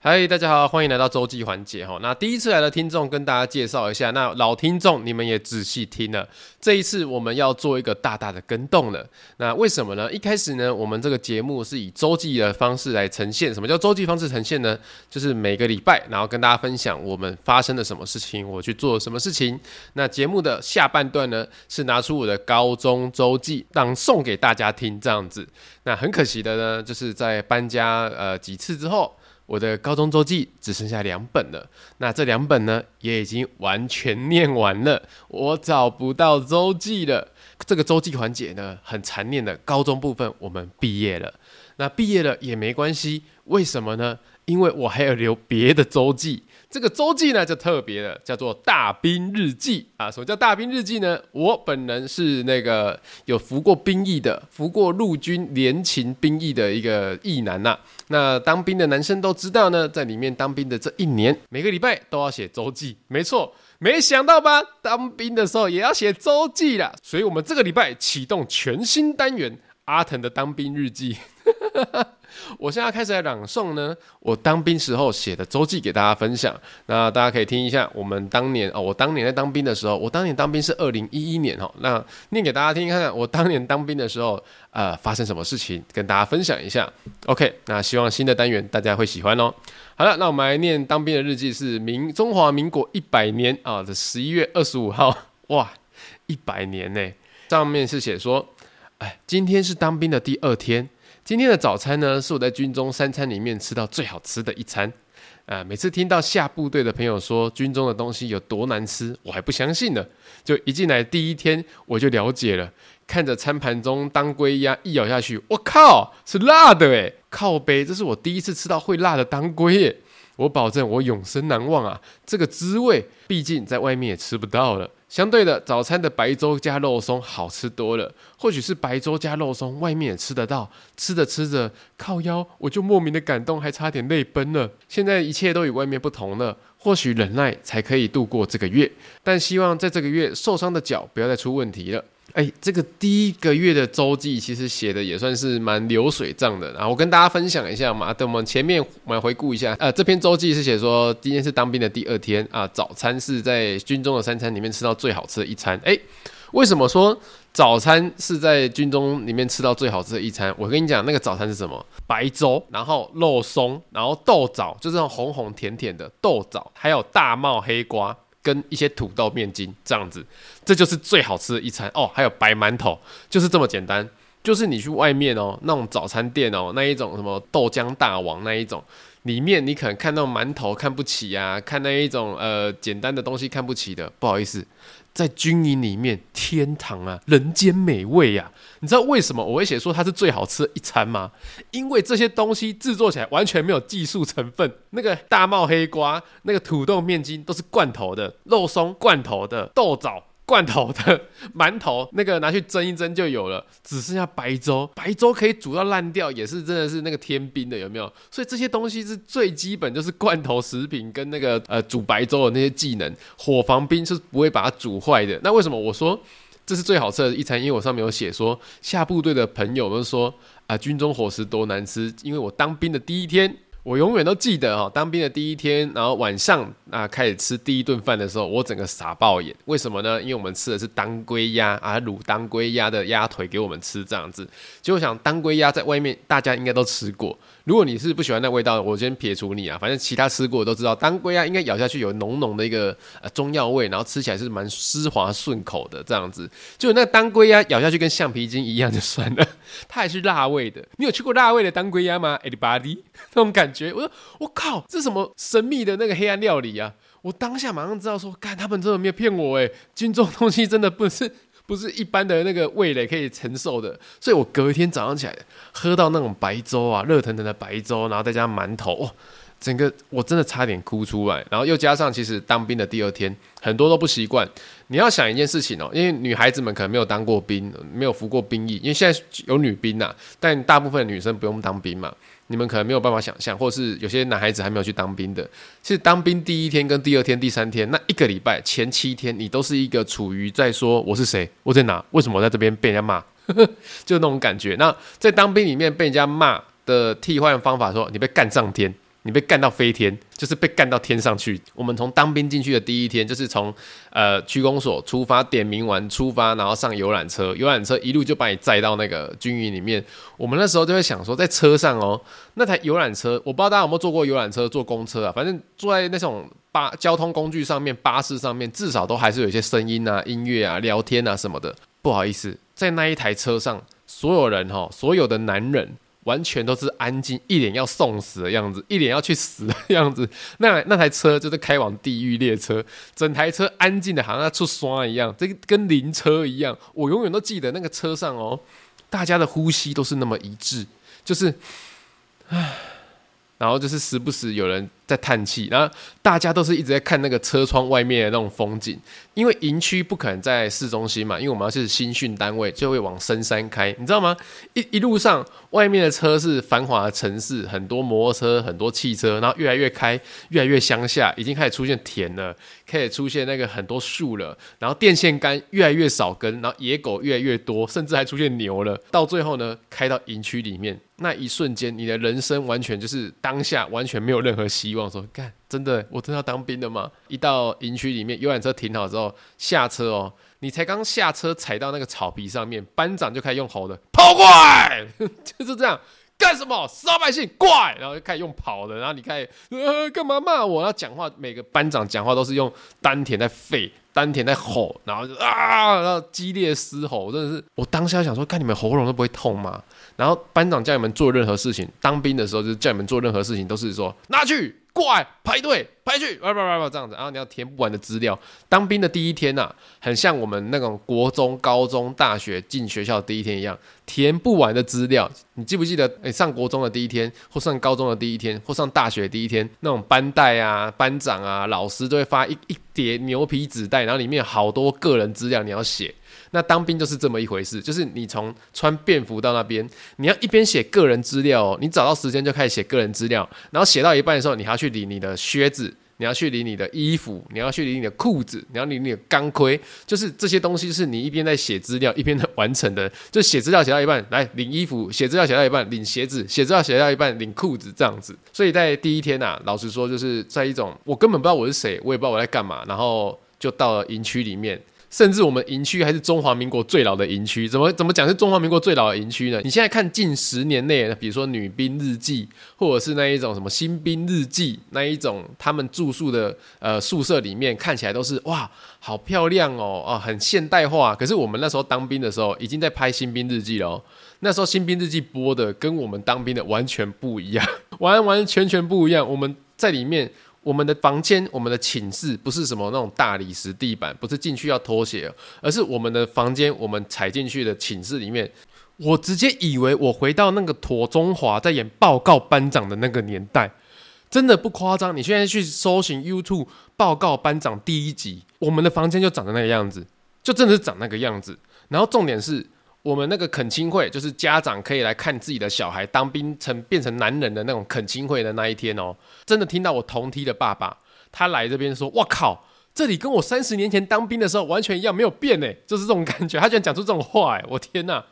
嗨，大家好，欢迎来到周记环节哈。那第一次来的听众跟大家介绍一下，那老听众你们也仔细听了。这一次我们要做一个大大的更动了。那为什么呢？一开始呢，我们这个节目是以周记的方式来呈现。什么叫周记方式呈现呢？就是每个礼拜，然后跟大家分享我们发生了什么事情，我去做了什么事情。那节目的下半段呢，是拿出我的高中周记，当送给大家听这样子。那很可惜的呢，就是在搬家呃几次之后。我的高中周记只剩下两本了，那这两本呢，也已经完全念完了，我找不到周记了。这个周记环节呢，很残念的，高中部分我们毕业了。那毕业了也没关系，为什么呢？因为我还要留别的周记。这个周记呢就特别的，叫做大兵日记啊。什么叫大兵日记呢？我本人是那个有服过兵役的，服过陆军联勤兵役的一个役男呐、啊。那当兵的男生都知道呢，在里面当兵的这一年，每个礼拜都要写周记。没错，没想到吧？当兵的时候也要写周记啦。所以我们这个礼拜启动全新单元——阿腾的当兵日记。[laughs] [laughs] 我现在开始来朗诵呢，我当兵时候写的周记给大家分享。那大家可以听一下，我们当年哦，我当年在当兵的时候，我当年当兵是二零一一年哦。那念给大家听看看，我当年当兵的时候，呃，发生什么事情，跟大家分享一下。OK，那希望新的单元大家会喜欢哦。好了，那我们来念当兵的日记，是民中华民国一百年啊的十一月二十五号，[laughs] 哇，一百年呢。上面是写说，哎，今天是当兵的第二天。今天的早餐呢，是我在军中三餐里面吃到最好吃的一餐。啊、每次听到下部队的朋友说军中的东西有多难吃，我还不相信呢。就一进来第一天，我就了解了。看着餐盘中当归鸭，一咬下去，我靠，是辣的诶！靠北，这是我第一次吃到会辣的当归耶。我保证，我永生难忘啊！这个滋味，毕竟在外面也吃不到了。相对的，早餐的白粥加肉松好吃多了。或许是白粥加肉松，外面也吃得到。吃着吃着，靠腰，我就莫名的感动，还差点泪奔了。现在一切都与外面不同了。或许忍耐才可以度过这个月，但希望在这个月受伤的脚不要再出问题了。哎，这个第一个月的周记其实写的也算是蛮流水账的，然后我跟大家分享一下嘛。等我们前面我们回顾一下，呃，这篇周记是写说今天是当兵的第二天啊，早餐是在军中的三餐里面吃到最好吃的一餐。哎，为什么说早餐是在军中里面吃到最好吃的一餐？我跟你讲，那个早餐是什么？白粥，然后肉松，然后豆枣，就这种红红甜甜的豆枣，还有大茂黑瓜。跟一些土豆面筋这样子，这就是最好吃的一餐哦。还有白馒头，就是这么简单。就是你去外面哦，那种早餐店哦，那一种什么豆浆大王那一种，里面你可能看到馒头看不起呀，看那一种呃简单的东西看不起的，不好意思。在军营里面天堂啊，人间美味呀、你知道为什么我会写说它是最好吃的一餐吗？因为这些东西制作起来完全没有技术成分，那个大帽黑瓜、那个土豆面筋都是罐头的，肉松罐头的，豆枣。罐头的馒头，那个拿去蒸一蒸就有了，只剩下白粥，白粥可以煮到烂掉，也是真的是那个天兵的，有没有？所以这些东西是最基本，就是罐头食品跟那个呃煮白粥的那些技能，火防兵是不会把它煮坏的。那为什么我说这是最好吃的一餐？因为我上面有写说，下部队的朋友们说啊、呃，军中伙食多难吃，因为我当兵的第一天。我永远都记得哈，当兵的第一天，然后晚上啊开始吃第一顿饭的时候，我整个傻爆眼。为什么呢？因为我们吃的是当归鸭啊，卤当归鸭的鸭腿给我们吃这样子。就我想当归鸭在外面大家应该都吃过。如果你是不喜欢那味道，我先撇除你啊。反正其他吃过都知道，当归鸭应该咬下去有浓浓的一个呃中药味，然后吃起来是蛮丝滑顺口的这样子。就那当归鸭咬下去跟橡皮筋一样就算了，[laughs] 它还是辣味的。你有吃过辣味的当归鸭吗？Anybody？[laughs] 那种感觉，我说我靠，这什么神秘的那个黑暗料理啊？我当下马上知道说，干他们真的没有骗我诶，军中东西真的不是。不是一般的那个味蕾可以承受的，所以我隔一天早上起来喝到那种白粥啊，热腾腾的白粥，然后再加馒头，哇，整个我真的差点哭出来。然后又加上，其实当兵的第二天，很多都不习惯。你要想一件事情哦，因为女孩子们可能没有当过兵，没有服过兵役，因为现在有女兵呐，但大部分女生不用当兵嘛。你们可能没有办法想象，或是有些男孩子还没有去当兵的。其实当兵第一天、跟第二天、第三天，那一个礼拜前七天，你都是一个处于在说我是谁，我在哪，为什么我在这边被人家骂，[laughs] 就那种感觉。那在当兵里面被人家骂的替换方法说，说你被干上天。你被干到飞天，就是被干到天上去。我们从当兵进去的第一天，就是从呃区公所出发，点名完出发，然后上游览车，游览车一路就把你载到那个军营里面。我们那时候就会想说，在车上哦，那台游览车，我不知道大家有没有坐过游览车、坐公车啊，反正坐在那种巴交通工具上面、巴士上面，至少都还是有一些声音啊、音乐啊、聊天啊什么的。不好意思，在那一台车上，所有人哈，所有的男人。完全都是安静，一脸要送死的样子，一脸要去死的样子。[laughs] 那那台车就是开往地狱列车，整台车安静的，好像要出刷一样，这个跟灵车一样。我永远都记得那个车上哦，大家的呼吸都是那么一致，就是，唉，然后就是时不时有人。在叹气，然后大家都是一直在看那个车窗外面的那种风景，因为营区不可能在市中心嘛，因为我们要是新训单位，就会往深山开，你知道吗？一一路上外面的车是繁华的城市，很多摩托车，很多汽车，然后越来越开，越来越乡下，已经开始出现田了，开始出现那个很多树了，然后电线杆越来越少根，然后野狗越来越多，甚至还出现牛了。到最后呢，开到营区里面，那一瞬间，你的人生完全就是当下完全没有任何希望。说干，真的，我真的要当兵的吗？一到营区里面，游览车停好之后下车哦，你才刚下车踩到那个草皮上面，班长就开始用吼的跑过来，[laughs] 就是这样干什么？死老百姓，过来！然后就开始用跑的，然后你开始呃干嘛骂我？然后讲话，每个班长讲话都是用丹田在吠，丹田在吼，然后就啊，然后激烈嘶吼，真的是我当下想说，看你们喉咙都不会痛吗？然后班长叫你们做任何事情，当兵的时候就是叫你们做任何事情，都是说拿去。过来排队排去，叭叭叭叭这样子，然后你要填不完的资料。当兵的第一天呐、啊，很像我们那种国中、高中、大学进学校的第一天一样，填不完的资料。你记不记得？诶，上国中的第一天，或上高中的第一天，或上大学的第一天，那种班代啊、班长啊、老师都会发一一叠牛皮纸袋，然后里面有好多个人资料你要写。那当兵就是这么一回事，就是你从穿便服到那边，你要一边写个人资料哦，你找到时间就开始写个人资料，然后写到一半的时候，你还要去理你的靴子，你要去理你的衣服，你要去理你的裤子，你要理你的钢盔，就是这些东西是你一边在写资料一边在完成的。就写资料写到一半来领衣服，写资料写到一半领鞋子，写资料写到一半领裤子这样子。所以在第一天啊，老实说就是在一种我根本不知道我是谁，我也不知道我在干嘛，然后就到了营区里面。甚至我们营区还是中华民国最老的营区，怎么怎么讲是中华民国最老的营区呢？你现在看近十年内，比如说女兵日记，或者是那一种什么新兵日记，那一种他们住宿的呃宿舍里面看起来都是哇，好漂亮哦，啊，很现代化。可是我们那时候当兵的时候，已经在拍新兵日记了哦。那时候新兵日记播的跟我们当兵的完全不一样，完完全全不一样。我们在里面。我们的房间、我们的寝室不是什么那种大理石地板，不是进去要脱鞋，而是我们的房间，我们踩进去的寝室里面，我直接以为我回到那个陀中华在演报告班长的那个年代，真的不夸张。你现在去搜寻 YouTube 报告班长第一集，我们的房间就长得那个样子，就真的是长那个样子。然后重点是。我们那个恳亲会，就是家长可以来看自己的小孩当兵成变成男人的那种恳亲会的那一天哦，真的听到我同梯的爸爸他来这边说：“我靠，这里跟我三十年前当兵的时候完全一样，没有变哎，就是这种感觉。”他居然讲出这种话哎，我天哪，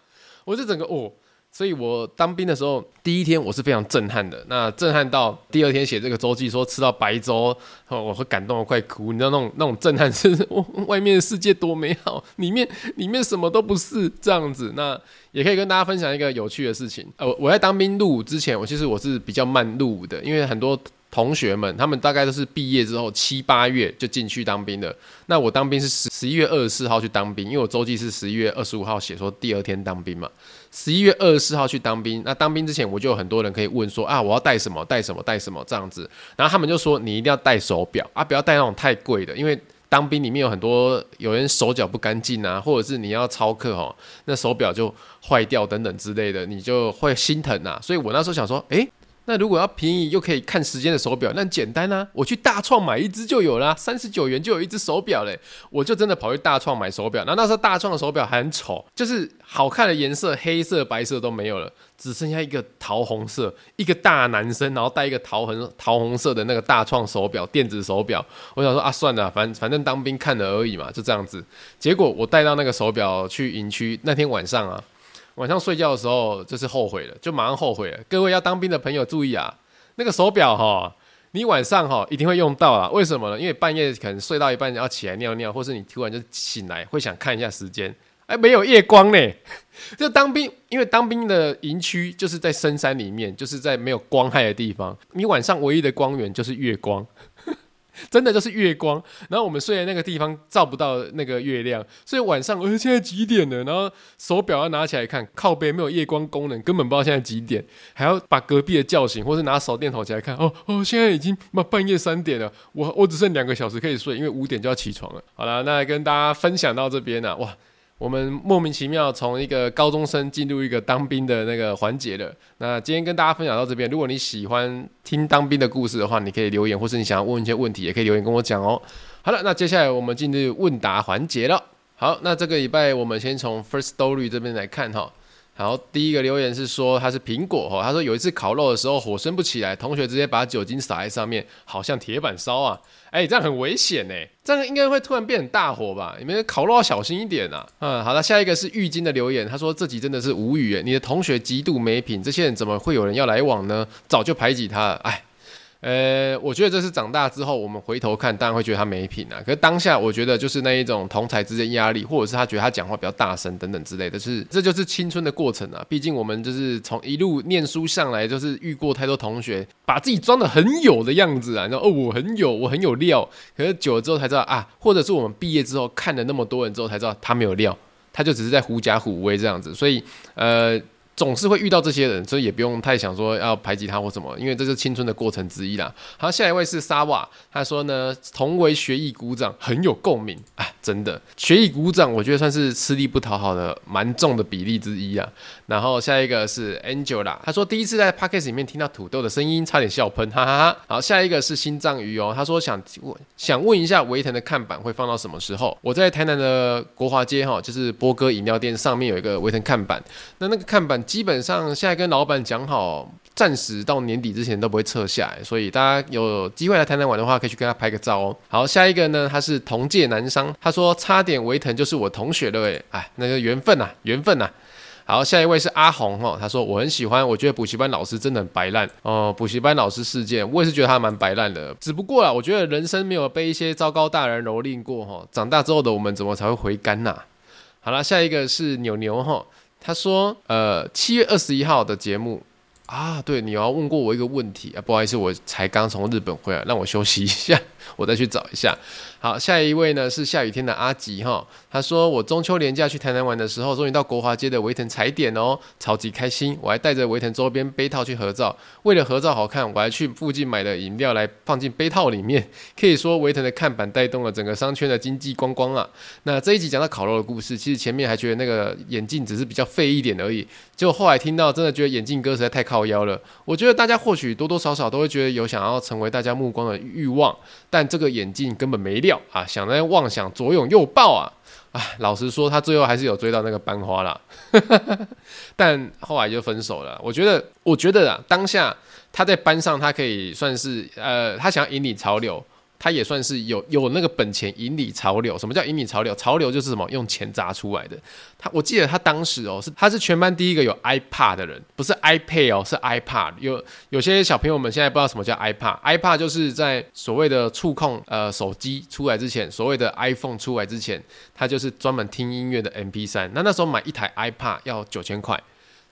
我就整个哦。所以我当兵的时候，第一天我是非常震撼的。那震撼到第二天写这个周记，说吃到白粥，我会感动的快哭。你知道那种那种震撼是，[laughs] 外面的世界多美好，里面 [laughs] 里面什么都不是这样子。那也可以跟大家分享一个有趣的事情。呃，我在当兵入伍之前，我其实我是比较慢入伍的，因为很多。同学们，他们大概都是毕业之后七八月就进去当兵的。那我当兵是十十一月二十四号去当兵，因为我周记是十一月二十五号写说第二天当兵嘛。十一月二十四号去当兵，那当兵之前我就有很多人可以问说啊，我要带什么带什么带什么这样子。然后他们就说你一定要带手表啊，不要带那种太贵的，因为当兵里面有很多有人手脚不干净啊，或者是你要操课哦，那手表就坏掉等等之类的，你就会心疼啊。所以我那时候想说，诶。那如果要便宜又可以看时间的手表，那简单啊，我去大创买一只就有啦，三十九元就有一只手表嘞，我就真的跑去大创买手表。那那时候大创的手表还很丑，就是好看的颜色黑色、白色都没有了，只剩下一个桃红色，一个大男生，然后戴一个桃红桃红色的那个大创手表，电子手表。我想说啊，算了，反反正当兵看了而已嘛，就这样子。结果我带到那个手表去营区，那天晚上啊。晚上睡觉的时候就是后悔了，就马上后悔了。各位要当兵的朋友注意啊，那个手表哈，你晚上哈一定会用到啊。为什么呢？因为半夜可能睡到一半要起来尿尿，或是你突然就醒来会想看一下时间，哎，没有夜光呢。[laughs] 就当兵，因为当兵的营区就是在深山里面，就是在没有光害的地方，你晚上唯一的光源就是月光。真的就是月光，然后我们睡的那个地方照不到那个月亮，所以晚上，呃，现在几点了？然后手表要拿起来看，靠背没有夜光功能，根本不知道现在几点，还要把隔壁的叫醒，或是拿手电筒起来看。哦哦，现在已经嘛半夜三点了，我我只剩两个小时可以睡，因为五点就要起床了。好了，那跟大家分享到这边了，哇。我们莫名其妙从一个高中生进入一个当兵的那个环节了。那今天跟大家分享到这边，如果你喜欢听当兵的故事的话，你可以留言，或是你想要问一些问题，也可以留言跟我讲哦。好了，那接下来我们进入问答环节了。好，那这个礼拜我们先从 First Story 这边来看哈。然后，第一个留言是说他是苹果哈，他说有一次烤肉的时候火升不起来，同学直接把酒精洒在上面，好像铁板烧啊。哎、这样很危险呢，这样应该会突然变很大火吧？你们烤肉要小心一点啊。嗯，好了，下一个是浴巾的留言，他说这集真的是无语，你的同学极度没品，这些人怎么会有人要来往呢？早就排挤他了，哎。呃，我觉得这是长大之后我们回头看，当然会觉得他没品啊。可是当下，我觉得就是那一种同才之间压力，或者是他觉得他讲话比较大声等等之类的，是这就是青春的过程啊。毕竟我们就是从一路念书上来，就是遇过太多同学把自己装得很有的样子啊，然后哦，我很有，我很有料。可是久了之后才知道啊，或者是我们毕业之后看了那么多人之后才知道他没有料，他就只是在狐假虎威这样子。所以呃。总是会遇到这些人，所以也不用太想说要排挤他或什么，因为这是青春的过程之一啦。好，下一位是沙瓦，他说呢，同为学艺鼓掌，很有共鸣哎，真的，学艺鼓掌，我觉得算是吃力不讨好的蛮重的比例之一啊。然后下一个是 Angela，他说第一次在 Podcast 里面听到土豆的声音，差点笑喷，哈哈哈。好，下一个是心脏鱼哦，他说想问想问一下维腾的看板会放到什么时候？我在台南的国华街哈，就是波哥饮料店上面有一个维腾看板，那那个看板。基本上现在跟老板讲好，暂时到年底之前都不会撤下来，所以大家有机会来台南玩的话，可以去跟他拍个照哦。好，下一个呢，他是同届男商，他说差点维腾就是我同学了，哎，那个缘分呐，缘分呐。好，下一位是阿红哦，他说我很喜欢，我觉得补习班老师真的很白烂哦。补习班老师事件，我也是觉得他蛮白烂的，只不过啊，我觉得人生没有被一些糟糕大人蹂躏过哈，长大之后的我们怎么才会回甘呐？好了，下一个是牛牛哈。他说：“呃，七月二十一号的节目啊，对，你要问过我一个问题啊，不好意思，我才刚从日本回来，让我休息一下。我再去找一下。好，下一位呢是下雨天的阿吉哈，他说我中秋连假去台南玩的时候，终于到国华街的维腾踩点哦，超级开心。我还带着维腾周边杯套去合照，为了合照好看，我还去附近买了饮料来放进杯套里面。可以说维腾的看板带动了整个商圈的经济观光啊。那这一集讲到烤肉的故事，其实前面还觉得那个眼镜只是比较废一点而已，结果后来听到真的觉得眼镜哥实在太靠腰了。我觉得大家或许多多少少都会觉得有想要成为大家目光的欲望，但这个眼镜根本没料。啊，想在妄想左拥右抱啊！啊，老实说，他最后还是有追到那个班花啦，[laughs] 但后来就分手了。我觉得，我觉得啊，当下他在班上，他可以算是呃，他想要引领潮流。他也算是有有那个本钱引领潮流。什么叫引领潮流？潮流就是什么？用钱砸出来的。他我记得他当时哦，是他是全班第一个有 iPad 的人，不是 iPad 哦，是 iPad。有有些小朋友们现在不知道什么叫 iPad。iPad 就是在所谓的触控呃手机出来之前，所谓的 iPhone 出来之前，它就是专门听音乐的 MP3。那那时候买一台 iPad 要九千块。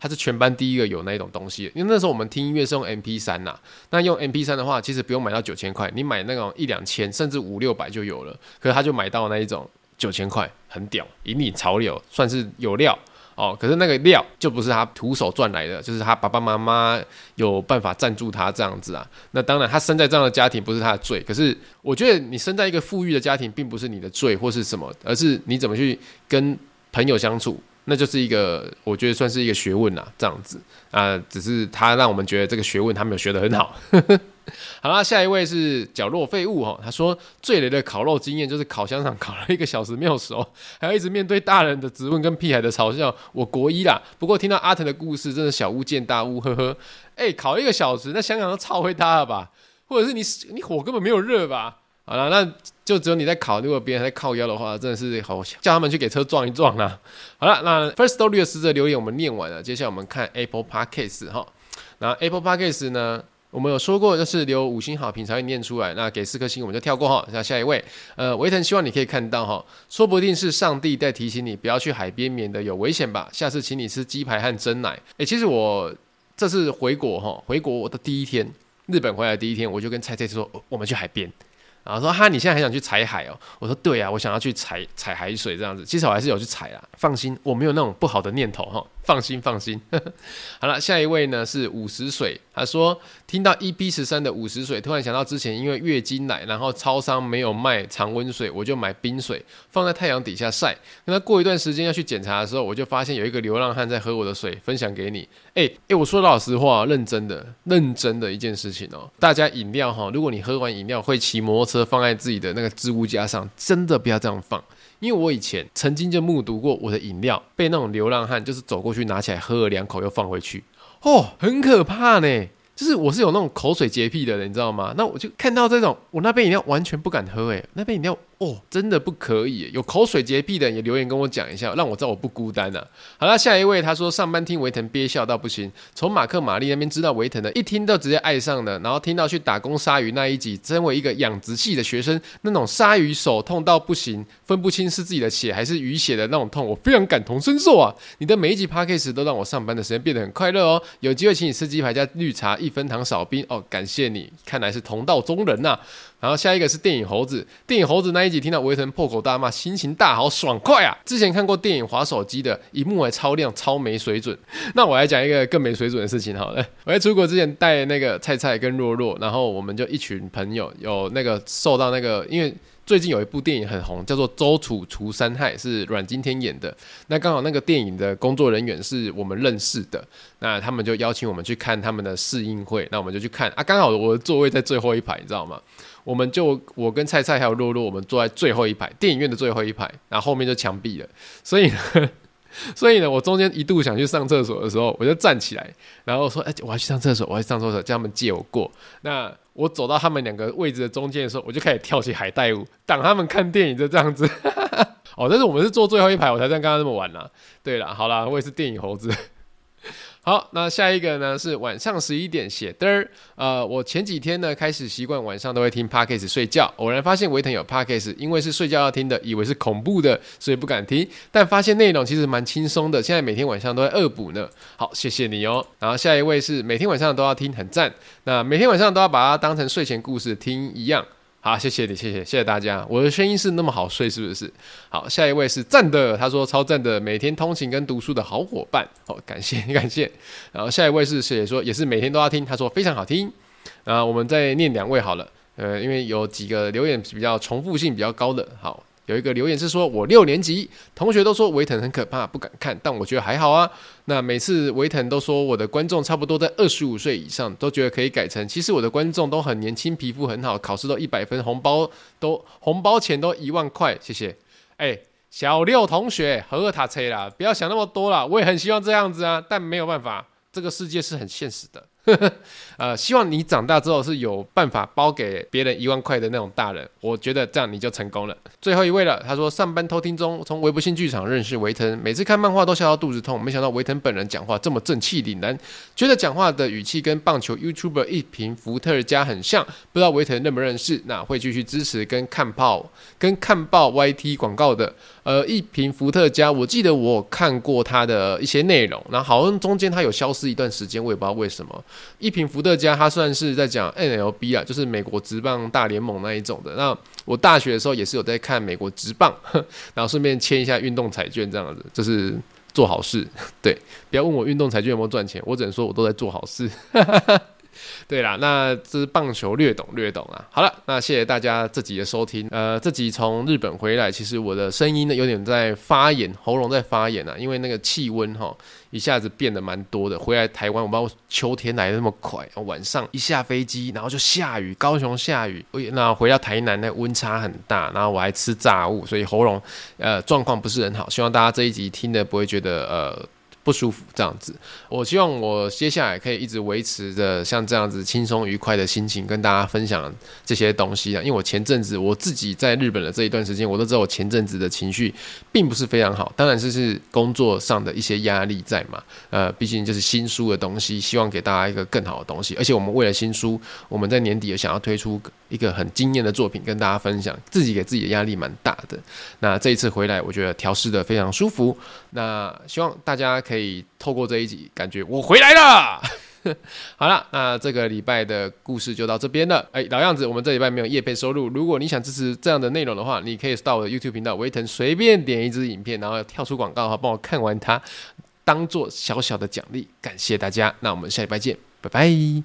他是全班第一个有那一种东西，因为那时候我们听音乐是用 MP 三呐，那用 MP 三的话，其实不用买到九千块，你买那种一两千甚至五六百就有了。可是他就买到那一种九千块，很屌，引领潮流，算是有料哦。可是那个料就不是他徒手赚来的，就是他爸爸妈妈有办法赞助他这样子啊。那当然，他生在这样的家庭不是他的罪。可是我觉得你生在一个富裕的家庭，并不是你的罪或是什么，而是你怎么去跟朋友相处。那就是一个，我觉得算是一个学问啦，这样子啊，只是他让我们觉得这个学问他没有学得很好。[laughs] 好啦，下一位是角落废物哈，他说最雷的烤肉经验就是烤香肠烤了一个小时没有熟，还要一直面对大人的质问跟屁孩的嘲笑。我国一啦，不过听到阿腾的故事，真的小巫见大巫，呵呵。哎、烤一个小时，那香肠都超会搭了吧？或者是你你火根本没有热吧？好了，那就只有你在考。如果别人在靠腰的话，真的是好叫他们去给车撞一撞啦。好了，那 First Story 的十则留言我们念完了，接下来我们看 Apple Podcast 哈。那 Apple Podcast 呢，我们有说过就是留五星好评才会念出来。那给四颗星我们就跳过哈。那下一位，呃，维腾希望你可以看到哈，说不定是上帝在提醒你不要去海边，免得有危险吧。下次请你吃鸡排和珍奶。哎、欸，其实我这次回国哈，回国我的第一天，日本回来的第一天，我就跟蔡蔡说，我们去海边。然后说哈，你现在还想去踩海哦？我说对啊，我想要去踩踩海水这样子。其实我还是有去踩啦，放心，我没有那种不好的念头哈。放心，放心。[laughs] 好了，下一位呢是五十水，他说听到 EP 十三的五十水，突然想到之前因为月经来，然后超商没有卖常温水，我就买冰水放在太阳底下晒。那过一段时间要去检查的时候，我就发现有一个流浪汉在喝我的水，分享给你。哎、欸、哎、我说老实话，认真的，认真的一件事情哦。大家饮料哈，如果你喝完饮料会骑摩托车放在自己的那个置物架上，真的不要这样放。因为我以前曾经就目睹过我的饮料被那种流浪汉就是走过去拿起来喝了两口又放回去，哦，很可怕呢。就是我是有那种口水洁癖的人，你知道吗？那我就看到这种，我那杯饮料完全不敢喝，诶，那杯饮料。哦，真的不可以！有口水洁癖的也留言跟我讲一下，让我知道我不孤单呐、好了，下一位他说上班听维腾憋笑到不行，从马克玛丽那边知道维腾的，一听到直接爱上了，然后听到去打工鲨鱼那一集，身为一个养殖系的学生，那种鲨鱼手痛到不行，分不清是自己的血还是鱼血的那种痛，我非常感同身受啊！你的每一集 Podcast 都让我上班的时间变得很快乐哦。有机会请你吃鸡排加绿茶一分糖少冰哦，感谢你，看来是同道中人呐、啊。然后下一个是电影猴子，电影猴子那一集听到维腾破口大骂，心情大好，爽快啊！之前看过电影滑手机的，一幕还超亮，超没水准。那我来讲一个更没水准的事情好了。我在出国之前带那个菜菜跟若若，然后我们就一群朋友有那个受到那个，因为最近有一部电影很红，叫做《周楚除三害》，是阮经天演的。那刚好那个电影的工作人员是我们认识的，那他们就邀请我们去看他们的试映会，那我们就去看啊。刚好我的座位在最后一排，你知道吗？我们就我跟菜菜还有洛洛，我们坐在最后一排，电影院的最后一排，然后后面就墙壁了。所以呢，[laughs] 所以呢，我中间一度想去上厕所的时候，我就站起来，然后说：“哎，我要去上厕所，我要去上厕所，叫他们借我过。”那我走到他们两个位置的中间的时候，我就开始跳起海带舞，挡他们看电影，就这样子。[laughs] 哦，但是我们是坐最后一排，我才像刚刚那么晚啦。对了，好啦，我也是电影猴子。好，那下一个呢是晚上十一点写的。呃，我前几天呢开始习惯晚上都会听 Podcast 睡觉，偶然发现维腾有 Podcast，因为是睡觉要听的，以为是恐怖的，所以不敢听。但发现内容其实蛮轻松的，现在每天晚上都在恶补呢。好，谢谢你哦。然后下一位是每天晚上都要听，很赞。那每天晚上都要把它当成睡前故事听一样。好，谢谢你，谢谢谢谢大家。我的声音是那么好睡，是不是？好，下一位是赞的，他说超赞的，每天通勤跟读书的好伙伴。好，感谢感谢。然后下一位是写说也是每天都要听，他说非常好听。啊，我们再念两位好了，呃，因为有几个留言比较重复性比较高的，好。有一个留言是说，我六年级同学都说维腾很可怕，不敢看，但我觉得还好啊。那每次维腾都说我的观众差不多在二十五岁以上，都觉得可以改成，其实我的观众都很年轻，皮肤很好，考试都一百分，红包都红包钱都一万块，谢谢。哎，小六同学，呵呵塔车啦，不要想那么多啦，我也很希望这样子啊，但没有办法，这个世界是很现实的。呵 [laughs] 呵呃，希望你长大之后是有办法包给别人一万块的那种大人，我觉得这样你就成功了。最后一位了，他说上班偷听中，从微博新剧场认识维腾，每次看漫画都笑到肚子痛，没想到维腾本人讲话这么正气凛然，觉得讲话的语气跟棒球 YouTuber 一瓶伏特加很像，不知道维腾认不认识？那会继续支持跟看报跟看报 YT 广告的。呃，一瓶伏特加，我记得我看过他的一些内容，然后好像中间他有消失一段时间，我也不知道为什么。一瓶伏特加，它算是在讲 N L B 啊，就是美国职棒大联盟那一种的。那我大学的时候也是有在看美国职棒，[laughs] 然后顺便签一下运动彩券，这样子就是做好事。[laughs] 对，不要问我运动彩券有没有赚钱，我只能说我都在做好事。[laughs] 对啦，那这是棒球略懂略懂啊。好了，那谢谢大家这集的收听。呃，这集从日本回来，其实我的声音呢有点在发炎，喉咙在发炎啊，因为那个气温哈一下子变得蛮多的。回来台湾，我不知道秋天来的那么快，晚上一下飞机，然后就下雨，高雄下雨。那回到台南，那温差很大，然后我还吃炸物，所以喉咙呃状况不是很好。希望大家这一集听的不会觉得呃。不舒服这样子，我希望我接下来可以一直维持着像这样子轻松愉快的心情，跟大家分享这些东西啊。因为我前阵子我自己在日本的这一段时间，我都知道我前阵子的情绪并不是非常好，当然是是工作上的一些压力在嘛。呃，毕竟就是新书的东西，希望给大家一个更好的东西。而且我们为了新书，我们在年底也想要推出一个很惊艳的作品跟大家分享，自己给自己的压力蛮大的。那这一次回来，我觉得调适得非常舒服。那希望大家可以透过这一集，感觉我回来了。[laughs] 好了，那这个礼拜的故事就到这边了。哎、老样子，我们这礼拜没有业配收入。如果你想支持这样的内容的话，你可以到我的 YouTube 频道维腾随便点一支影片，然后跳出广告的话，帮我看完它，当做小小的奖励。感谢大家，那我们下礼拜见，拜拜。